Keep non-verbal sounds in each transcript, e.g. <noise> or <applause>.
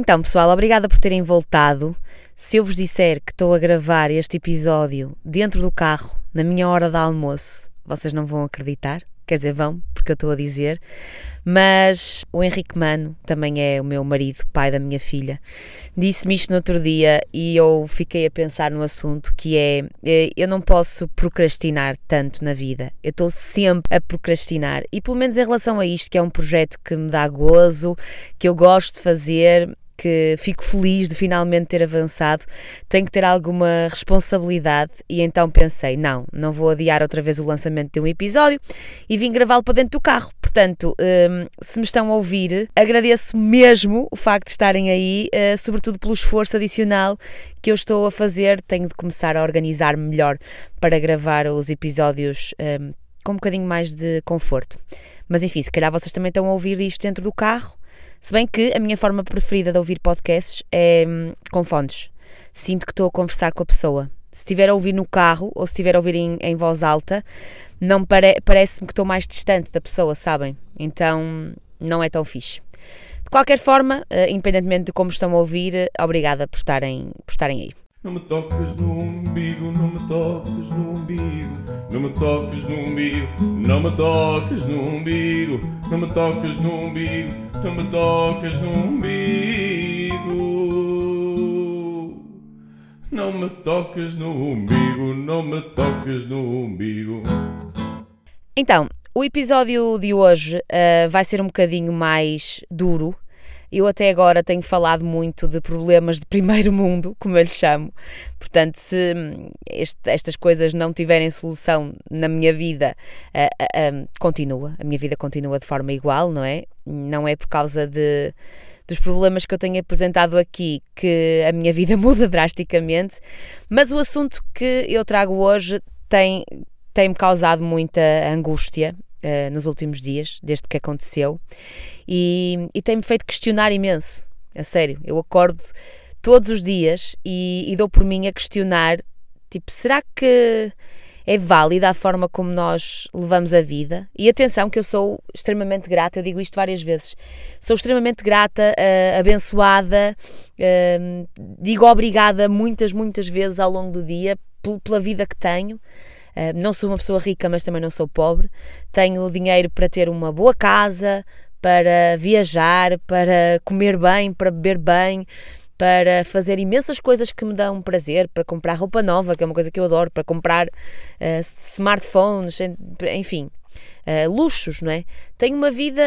Então, pessoal, obrigada por terem voltado. Se eu vos disser que estou a gravar este episódio dentro do carro, na minha hora de almoço, vocês não vão acreditar. Quer dizer, vão, porque eu estou a dizer. Mas o Henrique Mano, também é o meu marido, pai da minha filha, disse-me isto no outro dia e eu fiquei a pensar no assunto que é eh, eu não posso procrastinar tanto na vida. Eu estou sempre a procrastinar e pelo menos em relação a isto, que é um projeto que me dá gozo, que eu gosto de fazer, que fico feliz de finalmente ter avançado, tenho que ter alguma responsabilidade e então pensei, não, não vou adiar outra vez o lançamento de um episódio e vim gravá-lo para dentro do carro. Portanto, um, se me estão a ouvir, agradeço mesmo o facto de estarem aí, uh, sobretudo pelo esforço adicional que eu estou a fazer. Tenho de começar a organizar-me melhor para gravar os episódios um, com um bocadinho mais de conforto. Mas enfim, se calhar vocês também estão a ouvir isto dentro do carro se bem que a minha forma preferida de ouvir podcasts é hum, com fones. Sinto que estou a conversar com a pessoa. Se estiver a ouvir no carro ou se estiver a ouvir em, em voz alta, não pare, parece-me que estou mais distante da pessoa, sabem? Então não é tão fixe. De qualquer forma, uh, independentemente de como estão a ouvir, uh, obrigada por estarem, por estarem aí. Não me tocas no umbigo, não me tocas no umbigo, não me tocas no umbigo, não me tocas no umbigo, não me tocas no umbigo, não me tocas no umbigo. Não me tocas no umbigo, não me tocas no umbigo. Então, o episódio de hoje uh, vai ser um bocadinho mais duro eu até agora tenho falado muito de problemas de primeiro <laughs> mundo, como eu lhes chamo. Portanto, se hum, este, estas coisas não tiverem solução na minha vida, uh, uh, uh, continua. A minha vida continua de forma igual, não é? Não é por causa de, dos problemas que eu tenho apresentado aqui que a minha vida <laughs> muda drasticamente, mas o assunto que eu trago hoje tem tem-me causado muita angústia uh, nos últimos dias, desde que aconteceu, e, e tem-me feito questionar imenso. A sério, eu acordo todos os dias e, e dou por mim a questionar: tipo, será que é válida a forma como nós levamos a vida. E atenção que eu sou extremamente grata, eu digo isto várias vezes. Sou extremamente grata, uh, abençoada, uh, digo obrigada muitas, muitas vezes ao longo do dia pela vida que tenho. Uh, não sou uma pessoa rica, mas também não sou pobre. Tenho dinheiro para ter uma boa casa, para viajar, para comer bem, para beber bem, para fazer imensas coisas que me dão prazer, para comprar roupa nova, que é uma coisa que eu adoro, para comprar uh, smartphones, enfim, uh, luxos, não é? Tenho uma vida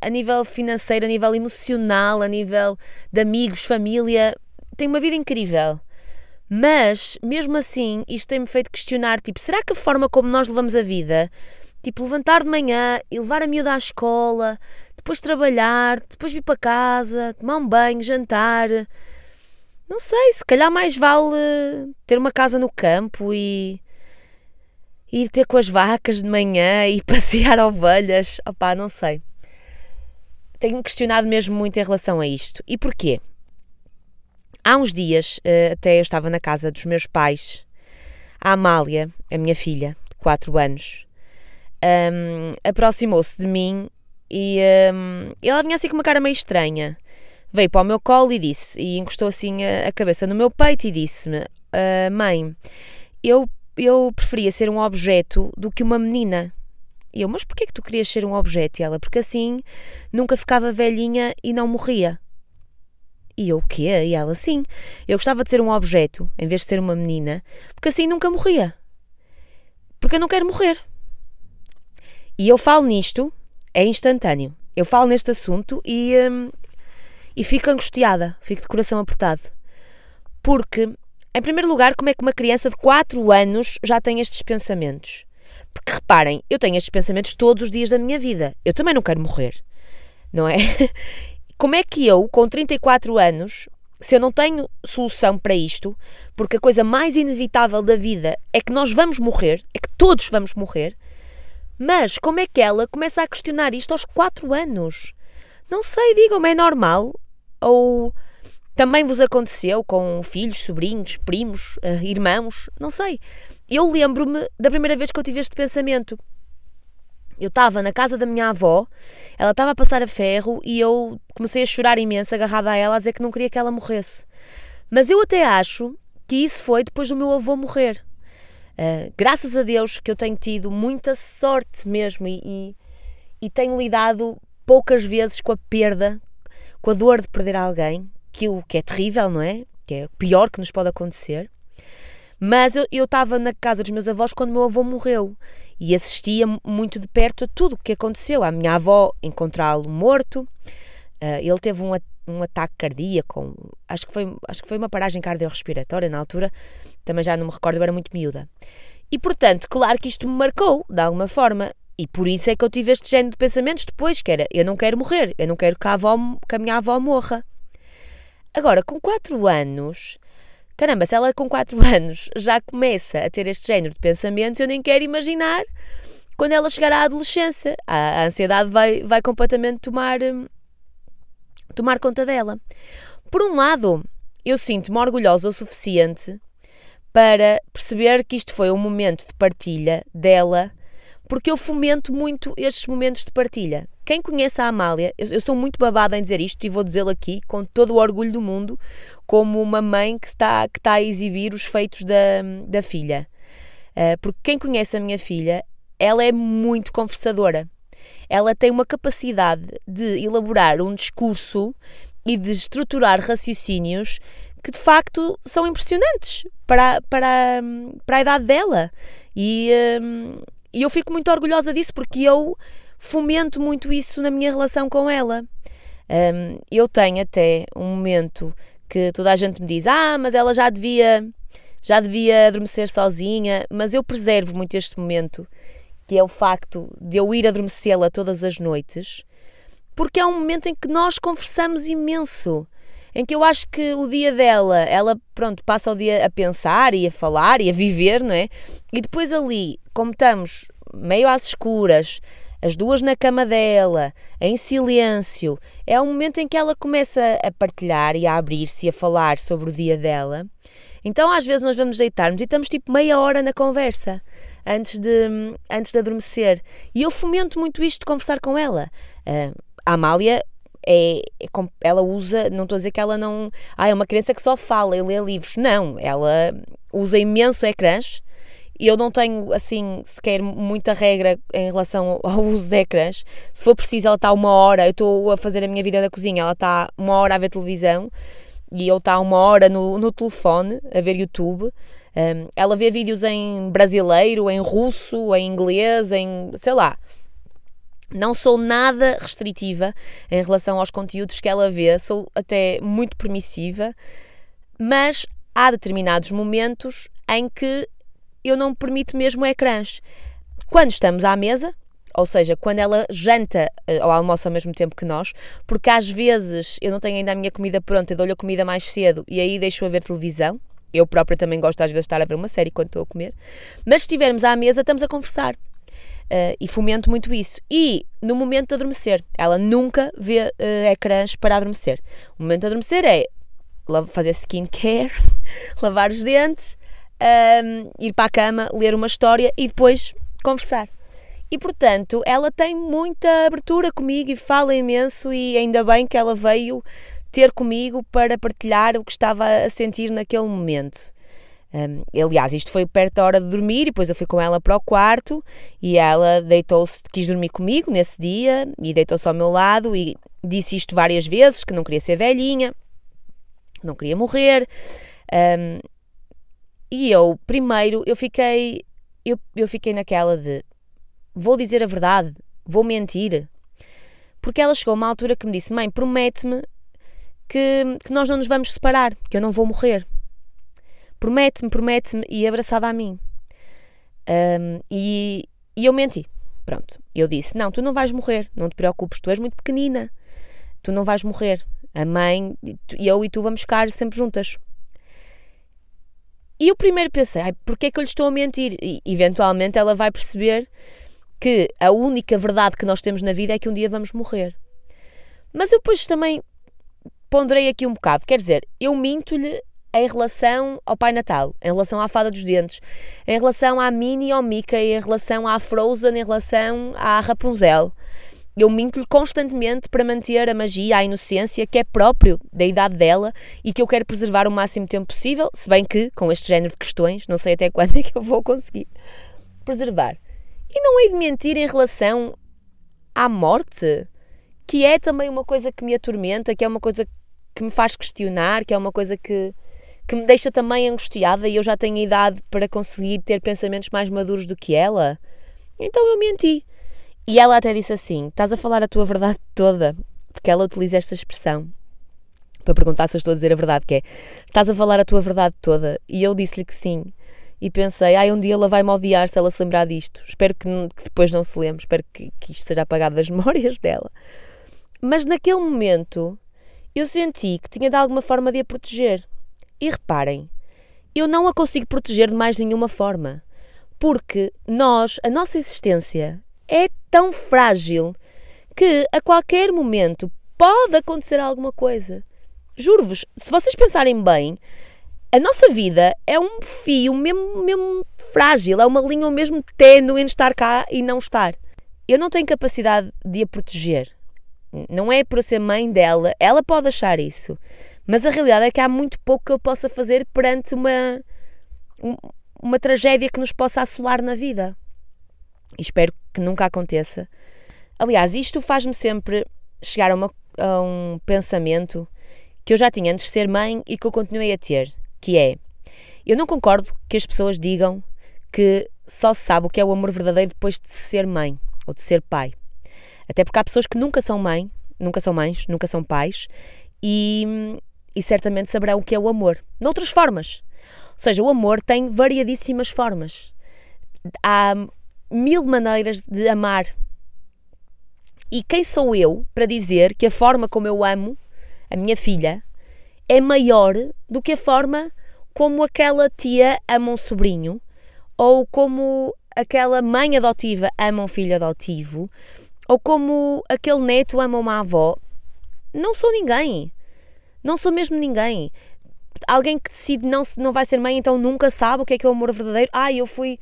a nível financeiro, a nível emocional, a nível de amigos, família, tenho uma vida incrível. Mas, mesmo assim, isto tem-me feito questionar, tipo, será que a forma como nós levamos a vida, tipo, levantar de manhã e levar a miúda à escola, depois trabalhar, depois vir para casa, tomar um banho, jantar, não sei, se calhar mais vale ter uma casa no campo e ir ter com as vacas de manhã e <laughs> passear ovelhas, opá, não sei. Tenho questionado mesmo muito em relação a isto. E porquê? Há uns dias, eh, até eu estava na casa dos meus pais, a Amália, a minha filha, de 4 anos, um, aproximou-se de mim e um, ela vinha assim com uma cara meio estranha. Veio para o meu colo e disse, e encostou assim a, a cabeça no meu peito e disse-me: uh, Mãe, eu, eu preferia ser um objeto do que uma menina. E eu, mas porquê que tu querias ser um objeto? E ela, porque assim nunca ficava velhinha e não morria. E eu, o quê? E ela, sim. Eu gostava de ser um objeto, em vez de ser uma menina, porque assim nunca morria. Porque eu não quero morrer. E eu falo nisto, é instantâneo. Eu falo neste assunto e, hum, e fico angustiada, fico de coração apertado. Porque, em primeiro lugar, como é que uma criança de 4 anos já tem estes pensamentos? Porque reparem, eu tenho estes pensamentos todos os dias da minha vida. Eu também não quero morrer, não é? <laughs> Como é que eu, com 34 anos, se eu não tenho solução para isto, porque a coisa mais inevitável da vida é que nós vamos morrer, é que todos vamos morrer, mas como é que ela começa a questionar isto aos 4 anos? Não sei, digam-me, é normal? Ou também vos aconteceu com filhos, sobrinhos, primos, uh, irmãos? Não sei. Eu lembro-me da primeira vez que eu tive este pensamento. Eu estava na casa da minha avó, ela estava a passar a ferro e eu comecei a chorar imenso, agarrada a ela, a dizer que não queria que ela morresse. Mas eu até acho que isso foi depois do meu avô morrer. Uh, graças a Deus que eu tenho tido muita sorte mesmo e, e, e tenho lidado poucas vezes com a perda, com a dor de perder alguém, que, que é terrível, não é? Que é o pior que nos pode acontecer. Mas eu estava na casa dos meus avós quando meu avô morreu e assistia muito de perto a tudo o que aconteceu. A minha avó encontrá-lo morto, uh, ele teve um, um ataque cardíaco, acho que, foi, acho que foi uma paragem cardiorrespiratória na altura, também já não me recordo, eu era muito miúda. E portanto, claro que isto me marcou, de alguma forma, e por isso é que eu tive este género de pensamentos depois, que era, eu não quero morrer, eu não quero que a, avó, que a minha avó morra. Agora, com 4 anos, caramba, se ela com 4 <laughs> anos já começa a ter este género de pensamentos, eu nem quero imaginar quando ela chegar à adolescência. A, a ansiedade vai, vai completamente tomar, hum, tomar conta dela. Por um lado, eu sinto-me orgulhosa o suficiente para perceber que isto foi um momento de partilha dela, porque eu fomento muito estes momentos de partilha. Quem conhece a Amália, eu, sou muito babada em dizer isto e vou dizê-lo aqui com todo o orgulho do mundo, como uma mãe que está, que está a exibir os feitos da, da filha. Uh, porque quem conhece a minha filha, ela é muito conversadora ela tem uma capacidade de elaborar um discurso e de estruturar raciocínios que de facto são impressionantes para, para, para a idade dela. E, um, e eu fico muito orgulhosa disso porque eu fomento muito isso na minha relação com ela. Um, eu tenho até um momento que toda a gente me diz: Ah, mas ela já devia, já devia adormecer sozinha, mas eu preservo muito este momento que é o facto de eu ir adormecê-la todas as noites, porque é um momento em que nós conversamos imenso. Em que eu acho que o dia dela, ela, pronto, passa o dia a pensar e a falar e a viver, não é? E depois ali, como estamos meio às escuras, as duas na cama dela, em silêncio, é um momento em que ela começa a partilhar e a abrir-se e a falar sobre o dia dela. Então, às vezes, nós vamos deitarmos e estamos tipo meia hora na conversa antes de, antes de adormecer. E eu fomento muito isto de conversar com ela. Uh, a Amália é, é, ela usa, não estou a dizer que ela não. Ah, é uma criança que só fala e lê livros. Não, ela usa imenso ecrãs. E eu não tenho, assim, sequer muita regra em relação ao uso de ecrãs. Se for preciso, ela está uma hora, eu estou a fazer a minha vida da cozinha, ela está uma hora a ver televisão e eu está uma hora no, no telefone a ver YouTube. Um, ela vê vídeos em brasileiro, em russo, em inglês, em sei lá. Não sou nada restritiva em relação aos conteúdos que ela vê, sou até muito permissiva, mas há determinados momentos em que eu não permito mesmo ecrãs. Quando estamos à mesa, ou seja, quando ela janta uh, ou almoça ao mesmo tempo que nós, porque às vezes eu não tenho ainda a minha comida pronta, dou-lhe a comida mais cedo e aí deixo-a ver televisão, eu própria também gosto às vezes de estar a ver uma série quando estou a comer. Mas se estivermos à mesa, estamos a conversar. Uh, e fomento muito isso. E no momento de adormecer, ela nunca vê uh, ecrãs para adormecer. O momento de adormecer é fazer skincare, <laughs> lavar os dentes, um, ir para a cama, ler uma história e depois conversar. E portanto, ela tem muita abertura comigo e fala imenso, e ainda bem que ela veio ter comigo para partilhar o que estava a sentir naquele momento. Um, aliás, isto foi perto da hora de dormir e depois eu fui com ela para o quarto e ela deitou-se, quis dormir comigo nesse dia e deitou-se ao meu lado e disse isto várias vezes, que não queria ser velhinha, não queria morrer. Um, e eu, primeiro, eu fiquei, eu, eu fiquei naquela de vou dizer a verdade, vou mentir. Porque ela chegou a uma altura que me disse, mãe, promete-me que, que nós não nos vamos separar, que eu não vou morrer. Promete-me, promete-me, e abraçada a mim. Um, e, e eu menti. Pronto, eu disse: Não, tu não vais morrer, não te preocupes, tu és muito pequenina, tu não vais morrer. A mãe, eu e tu vamos ficar sempre juntas. E eu primeiro pensei: Ai, porquê é que eu lhe estou a mentir? E eventualmente ela vai perceber que a única verdade que nós temos na vida é que um dia vamos morrer. Mas eu depois também ponderei aqui um bocado. Quer dizer, eu minto-lhe em relação ao Pai Natal, em relação à Fada dos Dentes, em relação à Minnie e ao Mickey, em relação à Frozen, em relação à Rapunzel. Eu minto-lhe constantemente para manter a magia, a inocência que é próprio da idade dela e que eu quero preservar o máximo tempo possível, se bem que, com este género de questões, não sei até quando é que eu vou conseguir preservar. E não hei de mentir em relação à morte, que é também uma coisa que me atormenta, que é uma coisa que me faz questionar, que é uma coisa que, que me deixa também angustiada e eu já tenho idade para conseguir ter pensamentos mais maduros do que ela. Então eu menti. E ela até disse assim: estás a falar a tua verdade toda, porque ela utiliza esta expressão para perguntar se eu estou a dizer a verdade, que é estás a falar a tua verdade toda. E eu disse-lhe que sim. E pensei, ai, um dia ela vai-me odiar se ela se lembrar disto. Espero que, que depois não se lembre, espero que, que isto seja apagado das <laughs> memórias dela. Mas naquele momento eu senti que tinha de alguma forma de a proteger. E reparem, eu não a consigo proteger de mais nenhuma forma. Porque nós, a nossa existência é tão frágil que a qualquer momento pode acontecer alguma coisa. Juro-vos, se vocês pensarem bem, a nossa vida é um fio mesmo, mesmo frágil, é uma linha mesmo tênue entre estar cá e não estar. Eu não tenho capacidade de a proteger. Não é por ser mãe dela, ela pode achar isso. Mas a realidade é que há muito pouco que eu possa fazer perante uma, uma tragédia que nos possa assolar na vida. Espero que nunca aconteça. Aliás, isto faz-me sempre chegar a, uma, a um pensamento que eu já tinha antes de ser mãe e que eu continuei a ter, que é, eu não concordo que as pessoas digam que só se sabe o que é o amor verdadeiro depois de ser mãe ou de ser pai. Até porque há pessoas que nunca são mãe, nunca são mães, nunca são pais e, e certamente saberão o que é o amor. Noutras formas. Ou seja, o amor tem variadíssimas formas. Há mil maneiras de amar. E quem sou eu para dizer que a forma como eu amo a minha filha é maior do que a forma como aquela tia ama um sobrinho ou como aquela mãe adotiva ama um filho adotivo ou como aquele neto ama uma avó. Não sou ninguém. Não sou mesmo ninguém. Alguém que decide não, não vai ser mãe, então nunca sabe o que é que é o amor verdadeiro. Ah, eu fui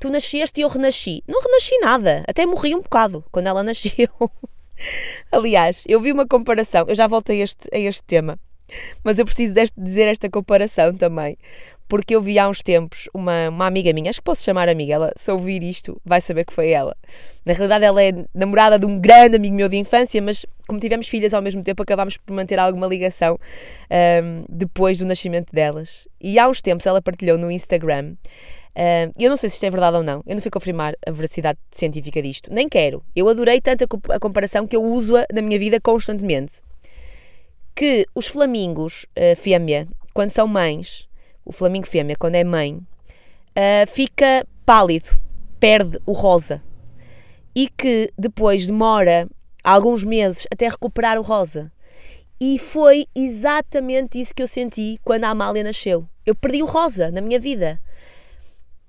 tu nasceste e eu renasci. Não renasci nada, até morri um bocado quando ela <laughs> nasceu. Aliás, eu vi uma comparação, eu já voltei a este, a este tema, mas eu preciso deste, dizer esta comparação também, porque eu vi há uns tempos uma, uma amiga minha, acho que posso chamar amiga, ela, se ouvir isto, vai saber que foi ela. Na realidade, ela é namorada de um grande amigo meu de infância, mas como tivemos filhas ao mesmo tempo, acabámos por manter alguma ligação um, depois do nascimento delas. E há uns tempos ela partilhou no Instagram Uh, eu não sei se isto é verdade ou não, eu não fui confirmar a veracidade científica disto, nem quero. Eu adorei tanto a, a comparação que eu uso-a na minha vida constantemente. Que os flamingos uh, fêmea, quando são mães, o flamingo fêmea, quando é mãe, uh, fica pálido, perde o rosa. E que depois demora alguns meses até recuperar o rosa. E foi exatamente isso que eu senti quando a Amália nasceu. Eu perdi o rosa na minha vida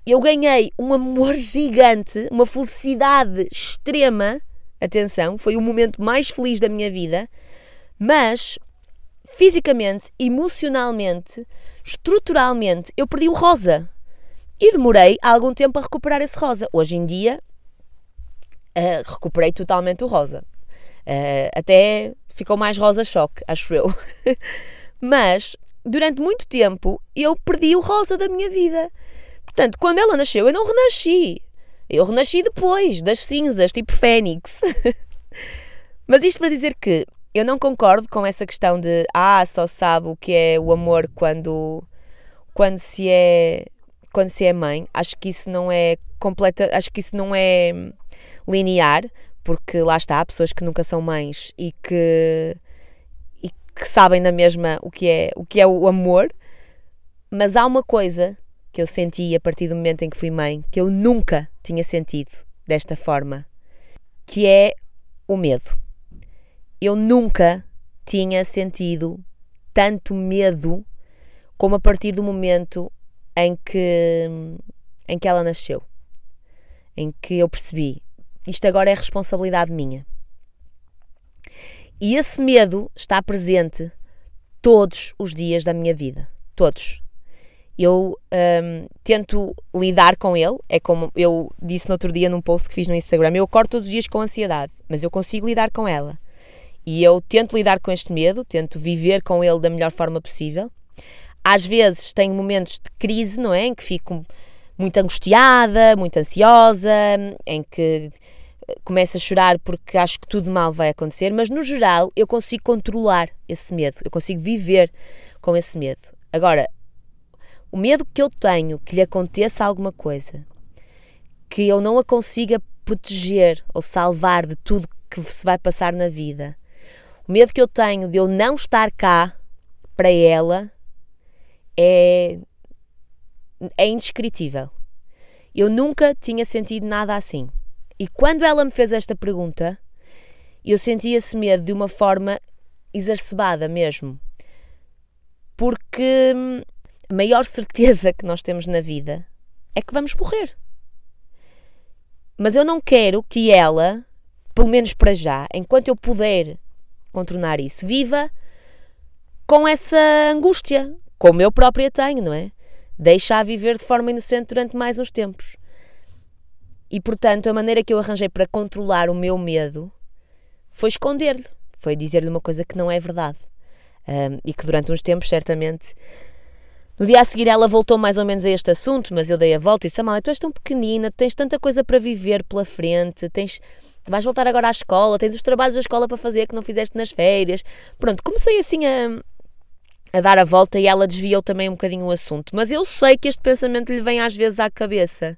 eu ganhei um amor gigante, uma felicidade extrema. Atenção, foi o momento mais feliz da minha vida, mas fisicamente, emocionalmente, estruturalmente, eu perdi o rosa. E demorei algum tempo a recuperar esse rosa. Hoje em dia, uh, recuperei totalmente o rosa. Uh, até ficou mais rosa-choque, acho eu. <laughs> mas, durante muito tempo, eu perdi o rosa da minha vida. Portanto, quando ela nasceu, eu não renasci. Eu renasci depois, das cinzas, tipo Fênix. <laughs> Mas isto para dizer que eu não concordo com essa questão de ah, só sabe o que é o amor quando, quando se é quando se é mãe. Acho que isso não é completa, acho que isso não é linear, porque lá está, há pessoas que nunca são mães e que e que sabem na mesma o que é o que é o amor. Mas há uma coisa que eu senti a partir do momento em que fui mãe, que eu nunca tinha sentido desta forma, que é o medo. Eu nunca tinha sentido tanto medo como a partir do momento em que em que ela nasceu. Em que eu percebi, isto agora é responsabilidade minha. E esse medo está presente todos os dias da minha vida todos. Eu um, tento lidar com ele, é como eu disse no outro dia num post que fiz no Instagram, eu acordo todos os dias com ansiedade, mas eu consigo lidar com ela. E eu tento lidar com este medo, tento viver com ele da melhor forma possível. Às vezes tenho momentos de crise, não é? Em que fico muito angustiada, muito ansiosa, em que começo a chorar porque acho que tudo mal vai acontecer, mas no geral eu consigo controlar esse medo, eu consigo viver com esse medo. Agora, o medo que eu tenho que lhe aconteça alguma coisa, que eu não a consiga proteger ou salvar de tudo que se vai passar na vida, o medo que eu tenho de eu não estar cá para ela é, é indescritível. Eu nunca tinha sentido nada assim. E quando ela me fez esta pergunta, eu senti esse medo de uma forma exacerbada mesmo. Porque hum, a maior certeza que nós temos na vida é que vamos morrer. Mas eu não quero que ela, pelo menos para já, enquanto eu puder contornar isso, viva com essa angústia, como eu própria tenho, não é? Deixa-a viver de forma inocente durante mais uns tempos. E portanto, a maneira que eu arranjei para controlar o meu medo foi esconder-lhe, foi dizer-lhe uma coisa que não é verdade. Um, e que durante uns tempos, certamente. No dia a seguir, ela voltou mais ou menos a este assunto, mas eu dei a volta e disse: Amália, tu és tão pequenina, tens tanta coisa para viver pela frente, tens, vais voltar agora à escola, tens os trabalhos da escola para fazer que não fizeste nas férias. Pronto, comecei assim a, a dar a volta e ela desviou também um bocadinho o assunto. Mas eu sei que este pensamento lhe vem às vezes à cabeça.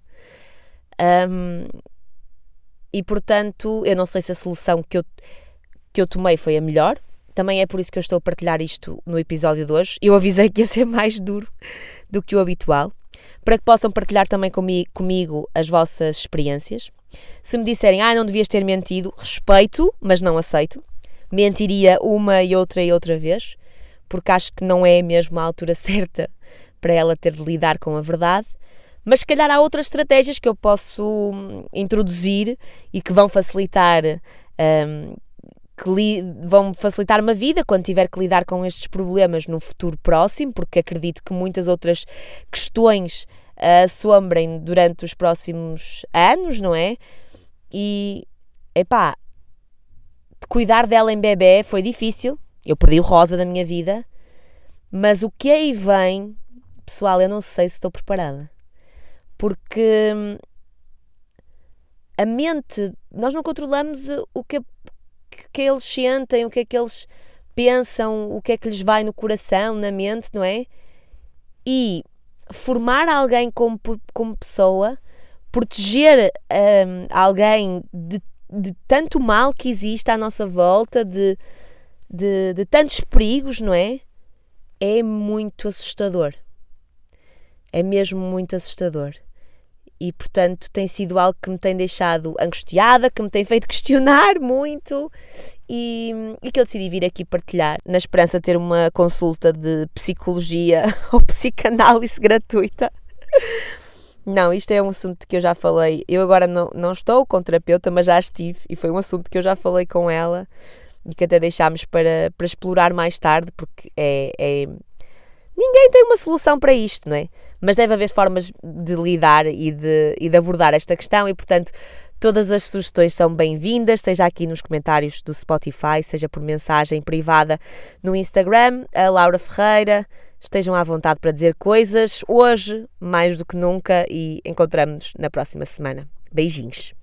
Um, e portanto, eu não sei se a solução que eu, que eu tomei foi a melhor. Também é por isso que eu estou a partilhar isto no episódio de hoje. Eu avisei que ia ser <laughs> mais duro do que o habitual, para que possam partilhar também comigo, as vossas experiências. Se me disserem, ah, não devias ter mentido, respeito, mas não aceito. Mentiria uma e outra e outra vez, porque acho que não é mesmo a altura <laughs> certa para ela ter de lidar com a verdade. Mas se calhar há outras estratégias que eu posso hum, introduzir e que vão facilitar um, que vão facilitar uma vida quando tiver que lidar com estes problemas no futuro próximo, porque acredito que muitas outras questões uh, assombrem durante os próximos anos, não é? E, epá, cuidar dela em bebê foi difícil, eu perdi o rosa da minha vida, mas o que aí vem, pessoal, eu não sei se estou preparada. Porque hum, a mente, nós não controlamos o que, que eles sentem, o que é que eles pensam, o que é que lhes vai no coração, na mente, não é? E formar alguém como, como pessoa, proteger um, alguém de, de tanto mal que existe à nossa volta, de, de, de tantos perigos, não é? É muito assustador. É mesmo muito assustador e portanto tem sido algo que me tem deixado angustiada, que me tem feito <laughs> questionar muito e, e, que eu decidi vir aqui partilhar na esperança de ter uma consulta de psicologia <laughs> ou psicanálise gratuita. Não, isto é um assunto que eu já falei. Eu agora não, não estou com terapeuta, mas já estive e foi um assunto que eu já falei com ela e que até deixámos para, para explorar mais tarde, porque é, é Ninguém tem uma solução para isto, não é? Mas deve haver formas de lidar e de, e de abordar esta questão e, portanto, todas as sugestões são bem-vindas, seja aqui nos comentários do Spotify, seja por mensagem privada no Instagram, a Laura Ferreira. Estejam à vontade para dizer coisas hoje, mais do que nunca, e encontramos-nos na próxima semana. Beijinhos.